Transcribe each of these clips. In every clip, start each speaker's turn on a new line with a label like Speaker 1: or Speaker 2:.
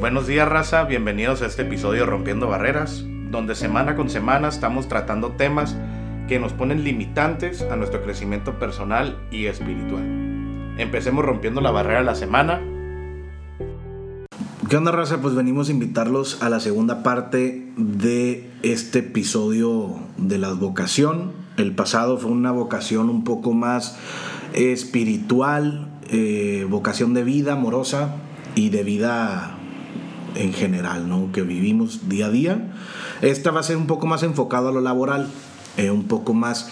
Speaker 1: Buenos días raza, bienvenidos a este episodio Rompiendo Barreras, donde semana con semana estamos tratando temas que nos ponen limitantes a nuestro crecimiento personal y espiritual. Empecemos rompiendo la barrera de la semana.
Speaker 2: ¿Qué onda raza? Pues venimos a invitarlos a la segunda parte de este episodio de la vocación. El pasado fue una vocación un poco más espiritual, eh, vocación de vida amorosa y de vida en general, ¿no? Que vivimos día a día. Esta va a ser un poco más enfocado a lo laboral, eh, un poco más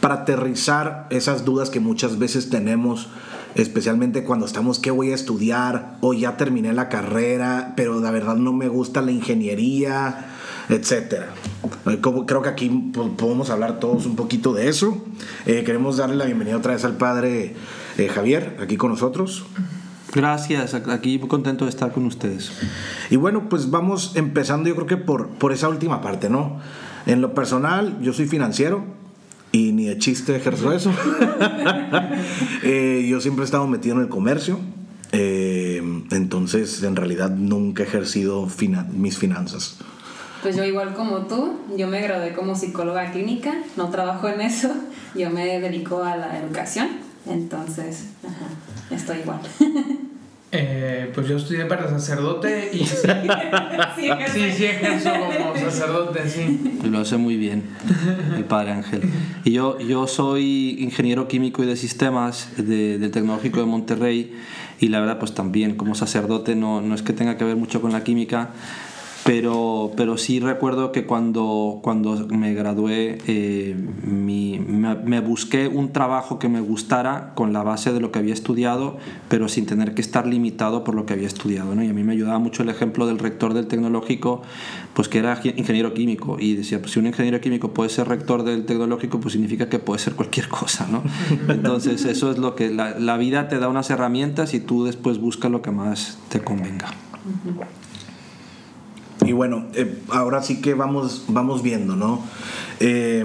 Speaker 2: para aterrizar esas dudas que muchas veces tenemos, especialmente cuando estamos, ¿qué voy a estudiar? O ya terminé la carrera, pero la verdad no me gusta la ingeniería, etcétera. Eh, como, creo que aquí podemos hablar todos un poquito de eso. Eh, queremos darle la bienvenida otra vez al padre Javier, aquí con nosotros.
Speaker 3: Gracias, aquí muy contento de estar con ustedes.
Speaker 2: Y bueno, pues vamos empezando yo creo que por, por esa última parte, ¿no? En lo personal, yo soy financiero y ni de chiste ejerzo eso. Eh, yo siempre he estado metido en el comercio, eh, entonces en realidad nunca he ejercido mis finanzas.
Speaker 4: Pues yo igual como tú, yo me gradué como psicóloga clínica, no trabajo en eso, yo me dedico a la educación, entonces estoy igual.
Speaker 5: Eh, pues yo estudié para sacerdote y sí, sí, sí, ejerzo como sacerdote, sí.
Speaker 3: Lo hace muy bien el padre Ángel. Y yo, yo soy ingeniero químico y de sistemas del Tecnológico de Monterrey y la verdad pues también como sacerdote no, no es que tenga que ver mucho con la química, pero, pero sí recuerdo que cuando, cuando me gradué eh, me, busqué un trabajo que me gustara con la base de lo que había estudiado, pero sin tener que estar limitado por lo que había estudiado. ¿no? Y a mí me ayudaba mucho el ejemplo del rector del tecnológico, pues que era ingeniero químico. Y decía, pues si un ingeniero químico puede ser rector del tecnológico, pues significa que puede ser cualquier cosa. ¿no? Entonces eso es lo que la, la vida te da unas herramientas y tú después buscas lo que más te convenga.
Speaker 2: Y bueno, eh, ahora sí que vamos, vamos viendo, ¿no? Eh,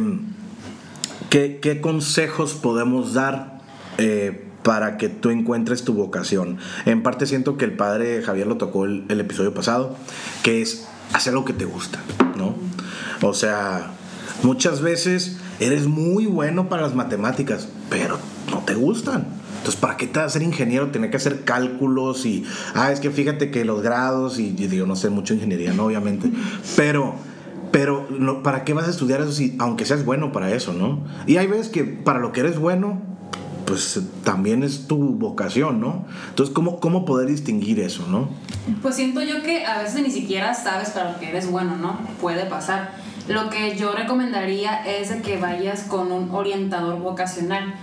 Speaker 2: ¿qué, consejos podemos dar eh, para que tú encuentres tu vocación? En parte siento que el padre Javier lo tocó el, el episodio pasado, que es hacer lo que te gusta, ¿no? O sea, muchas veces eres muy bueno para las matemáticas, pero no te gustan. Entonces, ¿para qué te vas a ser ingeniero? Tener que hacer cálculos y, ah, es que fíjate que los grados, y yo digo, no sé mucho ingeniería, ¿no? Obviamente. Pero, pero, no, ¿para qué vas a estudiar eso si, aunque seas bueno para eso, ¿no? Y hay veces que para lo que eres bueno, pues también es tu vocación, ¿no? Entonces, ¿cómo, cómo poder distinguir eso, ¿no?
Speaker 4: Pues siento yo que a veces ni siquiera sabes para lo que eres bueno, ¿no? Puede pasar. Lo que yo recomendaría es que vayas con un orientador vocacional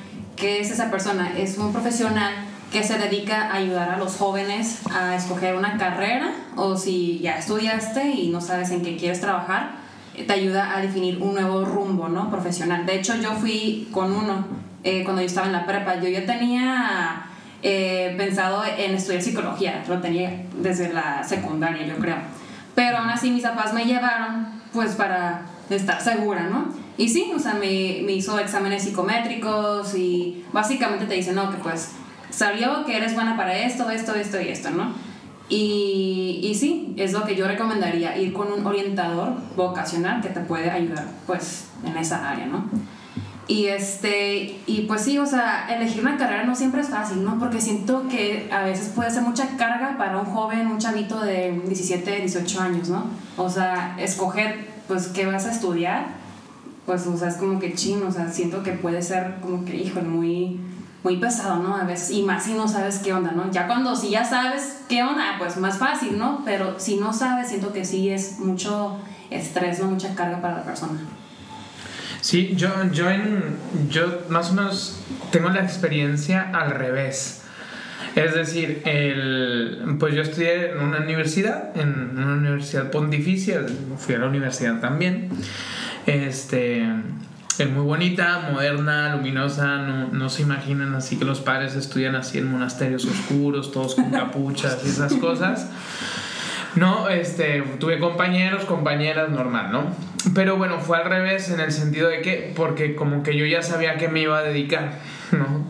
Speaker 4: ¿Qué es esa persona? Es un profesional que se dedica a ayudar a los jóvenes a escoger una carrera o si ya estudiaste y no sabes en qué quieres trabajar, te ayuda a definir un nuevo rumbo ¿no? profesional. De hecho, yo fui con uno eh, cuando yo estaba en la prepa. Yo ya tenía eh, pensado en estudiar psicología, lo tenía desde la secundaria, yo creo. Pero aún así mis papás me llevaron pues para estar segura, ¿no? Y sí, o sea, me, me hizo exámenes psicométricos y básicamente te dice, no, que pues salió que eres buena para esto, esto, esto y esto, ¿no? Y, y, sí, es lo que yo recomendaría, ir con un orientador vocacional que te puede ayudar, pues, en esa área, ¿no? Y, este, y pues sí, o sea, elegir una carrera no siempre es fácil, ¿no? Porque siento que a veces puede ser mucha carga para un joven, un chavito de 17, 18 años, ¿no? O sea, escoger, pues, qué vas a estudiar pues, o sea, es como que chino, o sea, siento que puede ser como que, híjole, muy, muy pesado, ¿no? A veces, y más si no sabes qué onda, ¿no? Ya cuando si ya sabes qué onda, pues más fácil, ¿no? Pero si no sabes, siento que sí es mucho estrés, ¿no? Mucha carga para la persona.
Speaker 5: Sí, yo, yo, en, yo más o menos tengo la experiencia al revés. Es decir, el, pues yo estudié en una universidad, en una universidad pontificia, fui a la universidad también. Este, es muy bonita, moderna, luminosa, no, no, se imaginan así que los padres estudian así en monasterios oscuros, todos con capuchas y esas cosas. No, este, tuve compañeros, compañeras, normal, ¿no? Pero bueno, fue al revés en el sentido de que, porque como que yo ya sabía que me iba a dedicar, ¿no?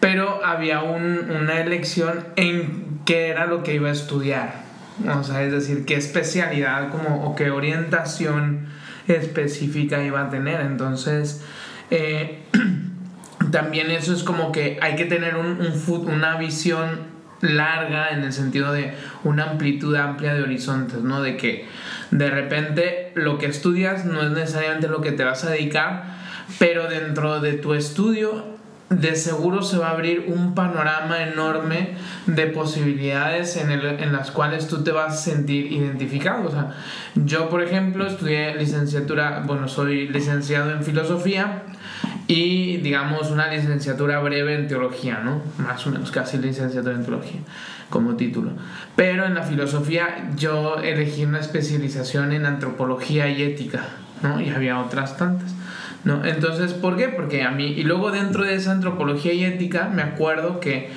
Speaker 5: Pero había un, una elección en qué era lo que iba a estudiar. O sea, es decir, qué especialidad como, o qué orientación específica iba a tener. Entonces, eh, también eso es como que hay que tener un, un, una visión larga en el sentido de una amplitud amplia de horizontes, ¿no? De que de repente lo que estudias no es necesariamente lo que te vas a dedicar, pero dentro de tu estudio de seguro se va a abrir un panorama enorme de posibilidades en, el, en, las cuales tú te vas a sentir identificado. O sea, yo, por ejemplo, estudié licenciatura, bueno, soy licenciado en filosofía y, digamos, una licenciatura breve en teología, ¿no? Más o menos casi licenciatura en teología como título. Pero en la filosofía yo elegí una especialización en antropología y ética, ¿no? Y había otras tantas. ¿No? Entonces, ¿por qué? Porque a mí, y luego dentro de esa antropología y ética, me acuerdo que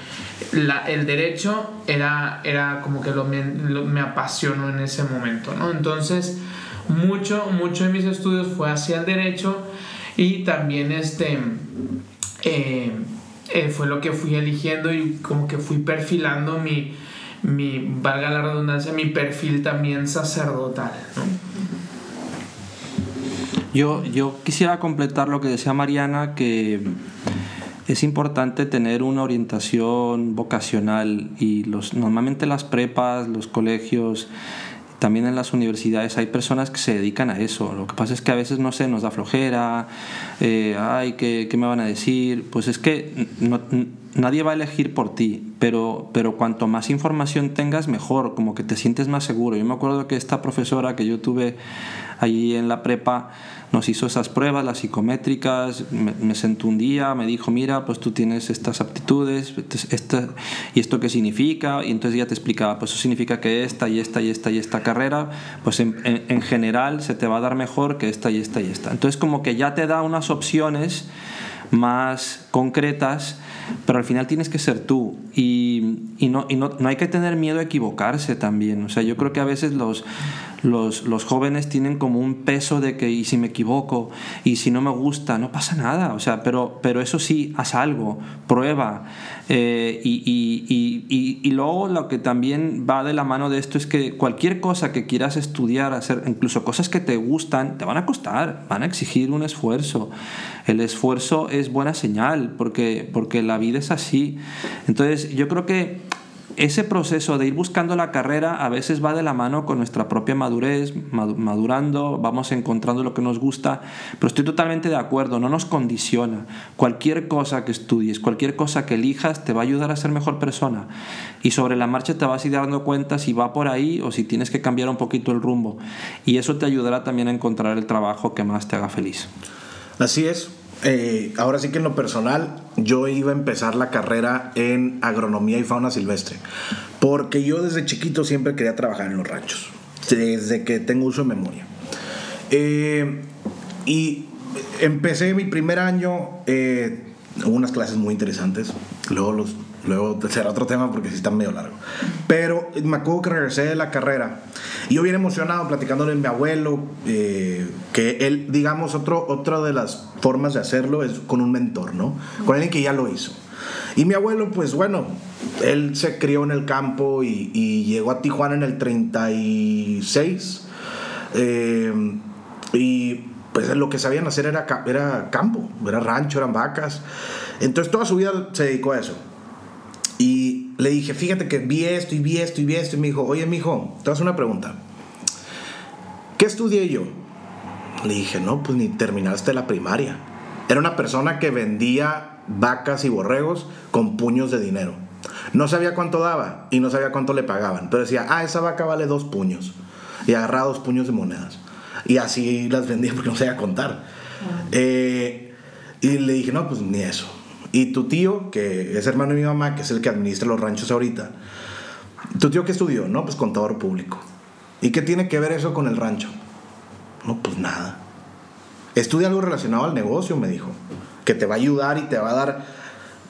Speaker 5: la, el derecho era, era como que lo me, apasionó en ese momento, ¿no? Entonces, mucho, mucho de mis estudios fue hacia el derecho y también este, eh, eh, fue lo que fui eligiendo y como que fui perfilando mi, mi, valga la redundancia, mi perfil también sacerdotal.
Speaker 3: Yo, yo quisiera completar lo que decía Mariana, que es importante tener una orientación vocacional y los, normalmente las prepas, los colegios, también en las universidades hay personas que se dedican a eso. Lo que pasa es que a veces no sé, nos da flojera, eh, ay, ¿qué, ¿qué, me van a decir? Pues es que no, nadie va a elegir por ti, pero, pero cuanto más información tengas, mejor, como que te sientes más seguro. Yo me acuerdo que esta profesora que yo tuve allí en la prepa, nos hizo esas pruebas, las psicométricas, me, sentó un día, me dijo, mira, pues tú tienes estas aptitudes, esta, y esto qué significa, y entonces ya te explicaba, pues eso significa que esta y esta y esta y esta carrera, pues en, en general se te va a dar mejor que esta y esta y esta. Entonces como que ya te da unas opciones más concretas, pero al final tienes que ser tú y, y, no, y no, no, hay que tener miedo a equivocarse también. O sea, yo creo que a veces los, los, los, jóvenes tienen como un peso de que, y si me equivoco, y si no me gusta, no pasa nada. O sea, pero, pero eso sí, haz algo, prueba. Eh, y, y, y, luego lo que también va de la mano de esto es que cualquier cosa que quieras estudiar, hacer, incluso cosas que te gustan, te van a costar, van a exigir un esfuerzo. El esfuerzo es buena señal porque, porque la vida es así. Entonces, yo creo que ese proceso de ir buscando la carrera a veces va de la mano con nuestra propia madurez, madurando, vamos encontrando lo que nos gusta, pero estoy totalmente de acuerdo, no nos condiciona. Cualquier cosa que estudies, cualquier cosa que elijas te va a ayudar a ser mejor persona y sobre la marcha te vas a ir dando cuenta si va por ahí o si tienes que cambiar un poquito el rumbo y eso te ayudará también a encontrar el trabajo que más te haga feliz.
Speaker 2: Así es, eh, ahora sí que en lo personal, yo iba a empezar la carrera en agronomía y fauna silvestre, porque yo desde chiquito siempre quería trabajar en los ranchos, desde que tengo uso de memoria. Eh, y empecé mi primer año, eh, unas clases muy interesantes, luego los Luego será otro tema porque sí está medio largo. Pero me acuerdo que regresé de la carrera y yo bien emocionado platicándole a mi abuelo, eh, que él, digamos, otro, otra de las formas de hacerlo es con un mentor, ¿no? Con alguien que ya lo hizo. Y mi abuelo, pues bueno, él se crió en el campo y, llegó a Tijuana en el 36. Eh, y pues lo que sabían hacer era, era campo, era rancho, eran vacas. Entonces toda su vida se dedicó a eso. Y le dije, fíjate que vi esto y vi esto y vi esto. Y me dijo, oye, mijo, te hago una pregunta. ¿Qué estudié yo? Le dije, no, pues ni terminaste la primaria. Era una persona que vendía vacas y borregos con puños de dinero. No sabía cuánto daba y no sabía cuánto le pagaban. Pero decía, ah, esa vaca vale dos puños. Y agarraba dos puños de monedas. Y así las vendía porque no sabía contar. Eh, y le dije, no, pues ni eso. Y tu tío, que es hermano de mi mamá, que es el que administra los ranchos ahorita, tu tío que estudió, no, pues contador público. ¿Y qué tiene que ver eso con el rancho? No, pues nada. Estudia algo relacionado al negocio, me dijo, que te va a ayudar y te va a dar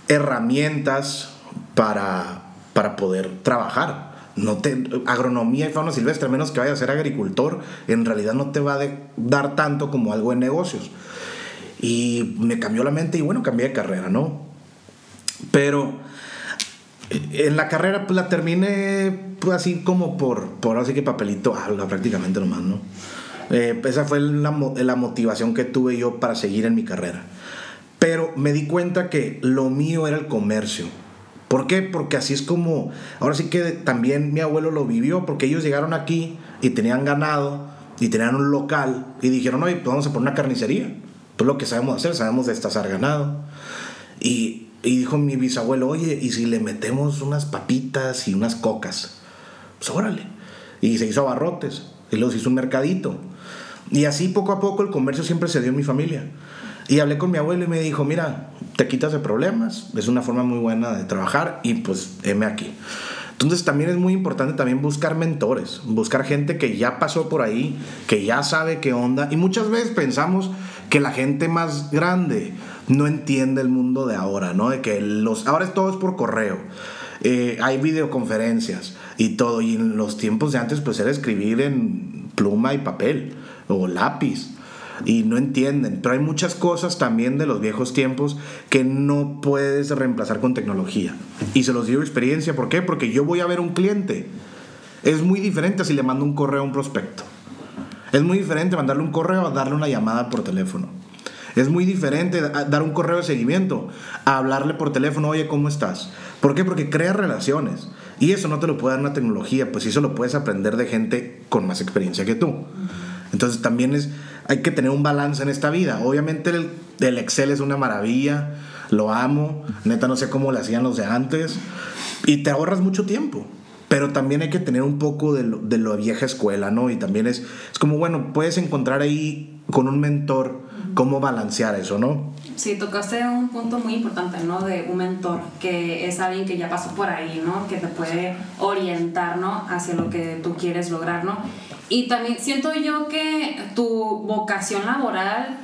Speaker 2: herramientas para, para poder trabajar. No te, agronomía y fauna silvestre, a menos que vaya a ser agricultor, en realidad no te va a dar tanto como algo en negocios. Y me cambió la mente y bueno, cambié de carrera, ¿no? Pero en la carrera pues la terminé pues así como por, por así que papelito habla prácticamente nomás, ¿no? Eh, esa fue la, la motivación que tuve yo para seguir en mi carrera. Pero me di cuenta que lo mío era el comercio. ¿Por qué? Porque así es como, ahora sí que también mi abuelo lo vivió, porque ellos llegaron aquí y tenían ganado y tenían un local y dijeron, oye, pues vamos a poner una carnicería. Pues lo que sabemos hacer, sabemos destazar ganado. Y, y dijo mi bisabuelo, oye, ¿y si le metemos unas papitas y unas cocas? Pues órale. Y se hizo abarrotes y los hizo un mercadito. Y así poco a poco el comercio siempre se dio en mi familia. Y hablé con mi abuelo y me dijo, mira, te quitas de problemas, es una forma muy buena de trabajar y pues heme aquí. Entonces también es muy importante también buscar mentores, buscar gente que ya pasó por ahí, que ya sabe qué onda. Y muchas veces pensamos que la gente más grande no entiende el mundo de ahora, ¿no? De que los, ahora todo es por correo. Eh, hay videoconferencias y todo. Y en los tiempos de antes pues era escribir en pluma y papel o lápiz y no entienden. Pero hay muchas cosas también de los viejos tiempos que no puedes reemplazar con tecnología. Y se los digo experiencia, ¿por qué? Porque yo voy a ver un cliente. Es muy diferente si le mando un correo a un prospecto. Es muy diferente mandarle un correo a darle una llamada por teléfono. Es muy diferente dar un correo de seguimiento a hablarle por teléfono, oye, ¿cómo estás? ¿Por qué? Porque crea relaciones. Y eso no te lo puede dar una tecnología, pues eso lo puedes aprender de gente con más experiencia que tú. Entonces también es, hay que tener un balance en esta vida. Obviamente el, Excel es una maravilla, lo amo, neta no sé cómo lo hacían los de antes, y te ahorras mucho tiempo. Pero también hay que tener un poco de lo, de lo vieja escuela, ¿no? Y también es, es como, bueno, puedes encontrar ahí con un mentor cómo balancear eso, ¿no?
Speaker 4: Sí, tocaste un punto muy importante, ¿no? De un mentor, que es alguien que ya pasó por ahí, ¿no? Que te puede orientar, ¿no? Hacia lo que tú quieres lograr, ¿no? Y también siento yo que tu vocación laboral,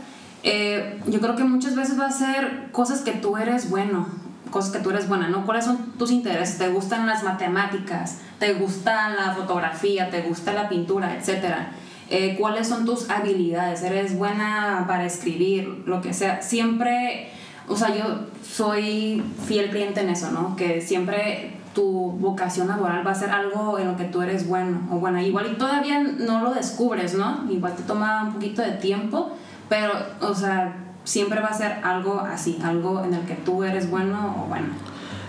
Speaker 4: eh, yo creo que muchas veces va a ser cosas que tú eres bueno, cosas que tú eres buena, ¿no? ¿Cuáles son tus intereses? ¿Te gustan las matemáticas? ¿Te gusta la fotografía? ¿Te gusta la pintura? Etcétera. Eh, ¿Cuáles son tus habilidades? ¿Eres buena para escribir? Lo que sea. Siempre, o sea, yo soy fiel cliente en eso, ¿no? Que siempre tu vocación laboral va a ser algo en lo que tú eres bueno o buena. Igual y todavía no lo descubres, ¿no? Igual te toma un poquito de tiempo, pero, o sea, siempre va a ser algo así, algo en el que tú eres bueno o bueno.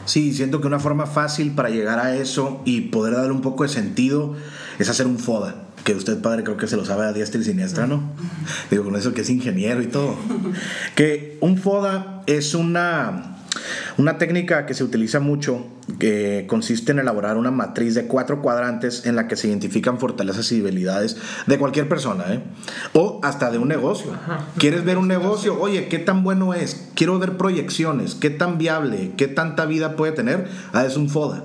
Speaker 2: Sí, siento que una forma fácil para llegar a eso y poder darle un poco de sentido es hacer un FODA. Que usted, padre, creo que se lo sabe a diestra y siniestra, ¿no? Digo, con eso que es ingeniero y todo. que un FODA es una una técnica que se utiliza mucho que consiste en elaborar una matriz de cuatro cuadrantes en la que se identifican fortalezas y debilidades de cualquier persona, ¿eh? o hasta de un negocio. ¿Quieres ver un negocio? Oye, ¿qué tan bueno es? Quiero ver proyecciones, ¿qué tan viable, qué tanta vida puede tener? Ah, es un FODA.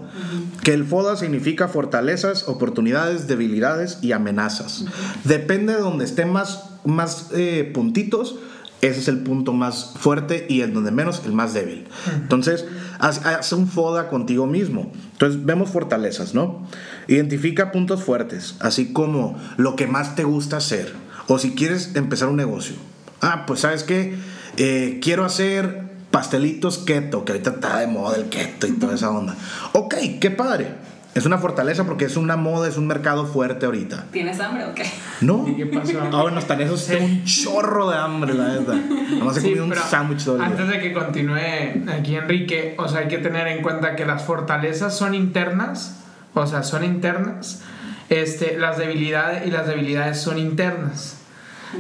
Speaker 2: Que el FODA significa fortalezas, oportunidades, debilidades y amenazas. Depende de donde estén más, más eh, puntitos ese es el punto más fuerte y el donde menos el más débil. Entonces, haz, un FODA contigo mismo. Entonces, vemos fortalezas, ¿no? Identifica puntos fuertes, así como lo que más te gusta hacer. O si quieres empezar un negocio. Ah, pues sabes qué, eh, quiero hacer pastelitos keto, que ahorita está de moda el keto y toda esa onda. Ok, qué padre. Es una fortaleza porque es una moda, es un mercado fuerte ahorita.
Speaker 4: ¿Tienes hambre o qué?
Speaker 2: No.
Speaker 5: ¿Y qué pasó?
Speaker 2: Ah, bueno, están esos tengo un chorro de hambre, la neta. Nomás he
Speaker 5: Sí,
Speaker 2: comido un sándwich todo el día.
Speaker 5: Antes de que continúe aquí Enrique, o sea, hay que tener en cuenta que las fortalezas son internas, o sea, son internas. Este, las debilidades y las debilidades son internas.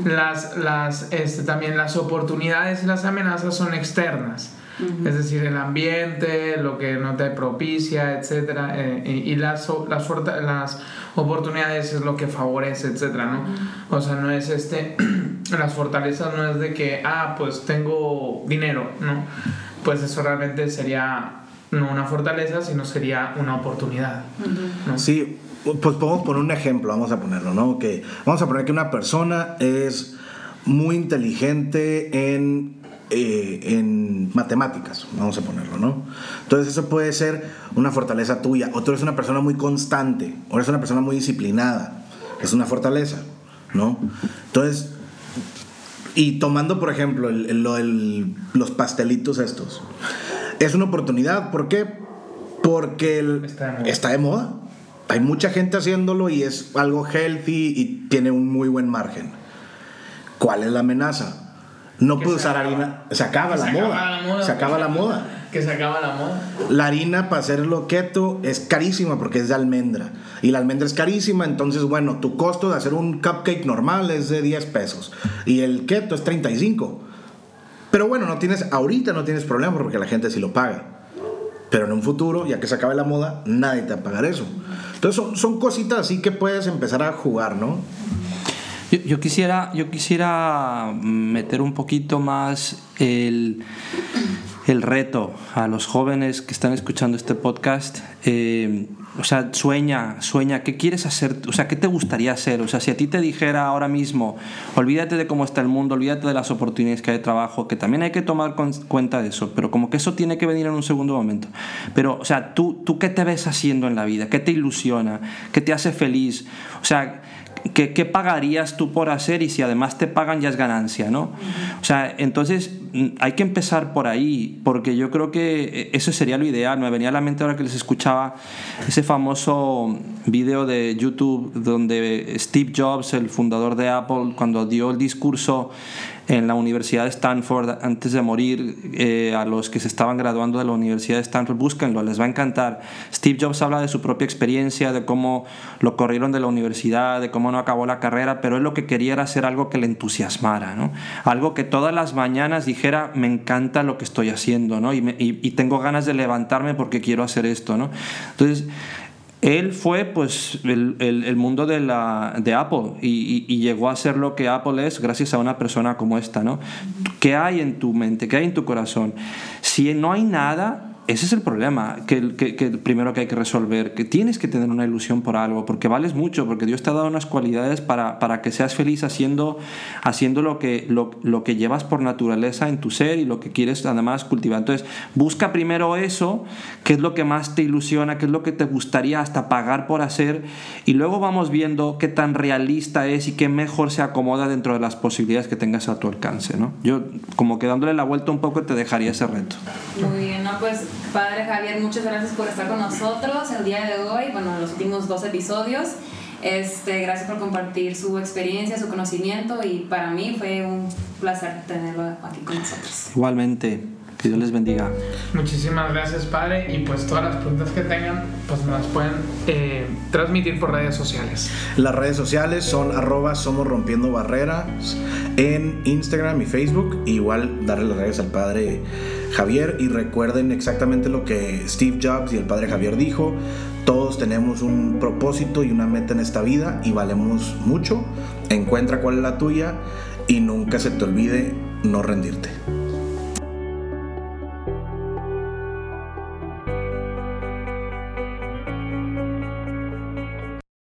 Speaker 5: Las, las, este, también las oportunidades y las amenazas son externas. Es decir, el ambiente, lo que no te propicia, etcétera, eh, y y las, las, las oportunidades es lo que favorece, etcétera, ¿no? O sea, no es este, las fortalezas no es de que, ah, pues tengo dinero, ¿no? Pues eso realmente sería no una fortaleza, sino sería una oportunidad, ¿no?
Speaker 2: Sí, pues podemos poner un ejemplo, vamos a ponerlo, ¿no? Que vamos a poner que una persona es muy inteligente en, eh, en matemáticas, vamos a ponerlo, ¿no? Entonces eso puede ser una fortaleza tuya, o tú eres una persona muy constante, o eres una persona muy disciplinada, es una fortaleza, ¿no? Entonces, y tomando, por ejemplo, el- el- los pastelitos estos, es una oportunidad, ¿por qué? Porque
Speaker 5: Está de moda.
Speaker 2: está de moda. Hay mucha gente haciéndolo y es algo healthy y tiene un muy buen margen. ¿Cuál es la amenaza? No puede usar
Speaker 5: acaba.
Speaker 2: harina. Se acaba, la,
Speaker 5: se
Speaker 2: moda.
Speaker 5: acaba la moda.
Speaker 2: Se acaba la moda.
Speaker 5: Que se acaba la moda.
Speaker 2: La harina para hacerlo keto es carísima porque es de almendra. Y la almendra es carísima, entonces, bueno, tu costo de hacer un cupcake normal es de 10 pesos. Y el keto es 35. Pero bueno, no tienes, ahorita no tienes problema porque la gente sí lo paga. Pero en un futuro, ya que se acabe la moda, nadie te va a pagar eso. Entonces son, son cositas así que puedes empezar a jugar, ¿no?
Speaker 3: Yo, quisiera, yo quisiera meter un poquito más el, el reto a los jóvenes que están escuchando este podcast. Eh, o sea, sueña, sueña, ¿qué quieres hacer? O sea, ¿qué te gustaría hacer? O sea, si a ti te dijera ahora mismo, olvídate de cómo está el mundo, olvídate de las oportunidades que hay de trabajo, que también hay que tomar cuenta de eso, pero como que eso tiene que venir en un segundo momento. Pero, o sea, ¿tú, ¿tú qué te ves haciendo en la vida? ¿Qué te ilusiona? ¿Qué te hace feliz? O sea, ¿Qué, qué pagarías tú por hacer y si además te pagan ya es ganancia, ¿no? O sea, entonces mm, hay que empezar por ahí, porque yo creo que eh, eso sería lo ideal. Me venía a la mente ahora que les escuchaba ese famoso video de YouTube donde Steve Jobs, el fundador de Apple, cuando dio el discurso en la Universidad de Stanford antes de morir eh, a los que se estaban graduando de la Universidad de Stanford, búsquenlo, les va a encantar. Steve Jobs habla de su propia experiencia, de cómo lo corrieron de la universidad, de cómo no acabó la carrera, pero él lo que quería era hacer algo que le entusiasmara, ¿no? algo que todas las mañanas dijera, me encanta lo que estoy haciendo ¿no? y, y tengo ganas de levantarme porque quiero hacer esto. ¿no? Entonces, él fue pues el, el- mundo de, la, de Apple y, y- y llegó a ser lo que Apple es gracias a una persona como esta, ¿no? ¿Qué hay en tu mente? ¿Qué hay en tu corazón? Si no hay nada, ese es el problema, que, que, primero que hay que resolver, que tienes que tener una ilusión por algo, porque vales mucho, porque Dios te ha dado unas cualidades para, para que seas feliz haciendo, haciendo lo, que, lo, lo que llevas por naturaleza en tu ser y lo que quieres además cultivar. Entonces, busca primero eso, qué es lo que más te ilusiona, qué es lo que te gustaría hasta pagar por hacer, y luego vamos viendo qué tan realista es y qué mejor se acomoda dentro de las posibilidades que tengas a tu alcance. ¿no? Yo, como que dándole la vuelta un poco, te dejaría ese reto.
Speaker 4: Muy bien, pues Padre Javier, muchas gracias por estar con nosotros el día de hoy, bueno, los últimos dos episodios. Este, gracias por compartir su experiencia, su conocimiento y para mí fue un placer tenerlo aquí con nosotros.
Speaker 3: Igualmente, que Dios les bendiga.
Speaker 5: Muchísimas gracias, padre. Y pues todas las preguntas que tengan, pues me las pueden eh, transmitir por redes sociales.
Speaker 2: Las redes sociales son arroba somos rompiendo barreras en Instagram y Facebook. Igual darle las gracias al padre Javier y recuerden exactamente lo que Steve Jobs y el padre Javier dijo. Todos tenemos un propósito y una meta en esta vida y valemos mucho. Encuentra cuál es la tuya y nunca se te olvide no rendirte.